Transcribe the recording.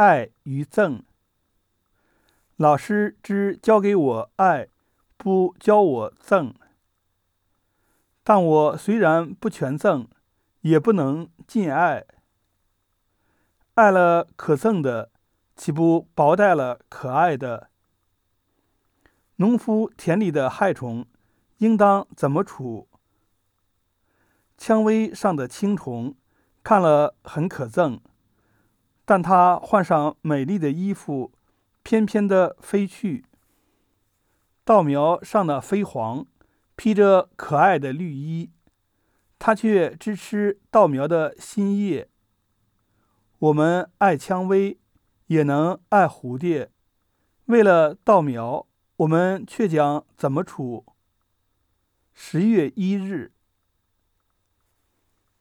爱与憎。老师只教给我爱，不教我憎。但我虽然不全憎，也不能尽爱。爱了可憎的，岂不薄待了可爱的？农夫田里的害虫，应当怎么处？蔷薇上的青虫，看了很可憎，但它换上美丽的衣服，翩翩的飞去。稻苗上的飞黄，披着可爱的绿衣，它却只吃稻苗的新叶。我们爱蔷薇，也能爱蝴蝶。为了稻苗，我们却将怎么处？十月一日。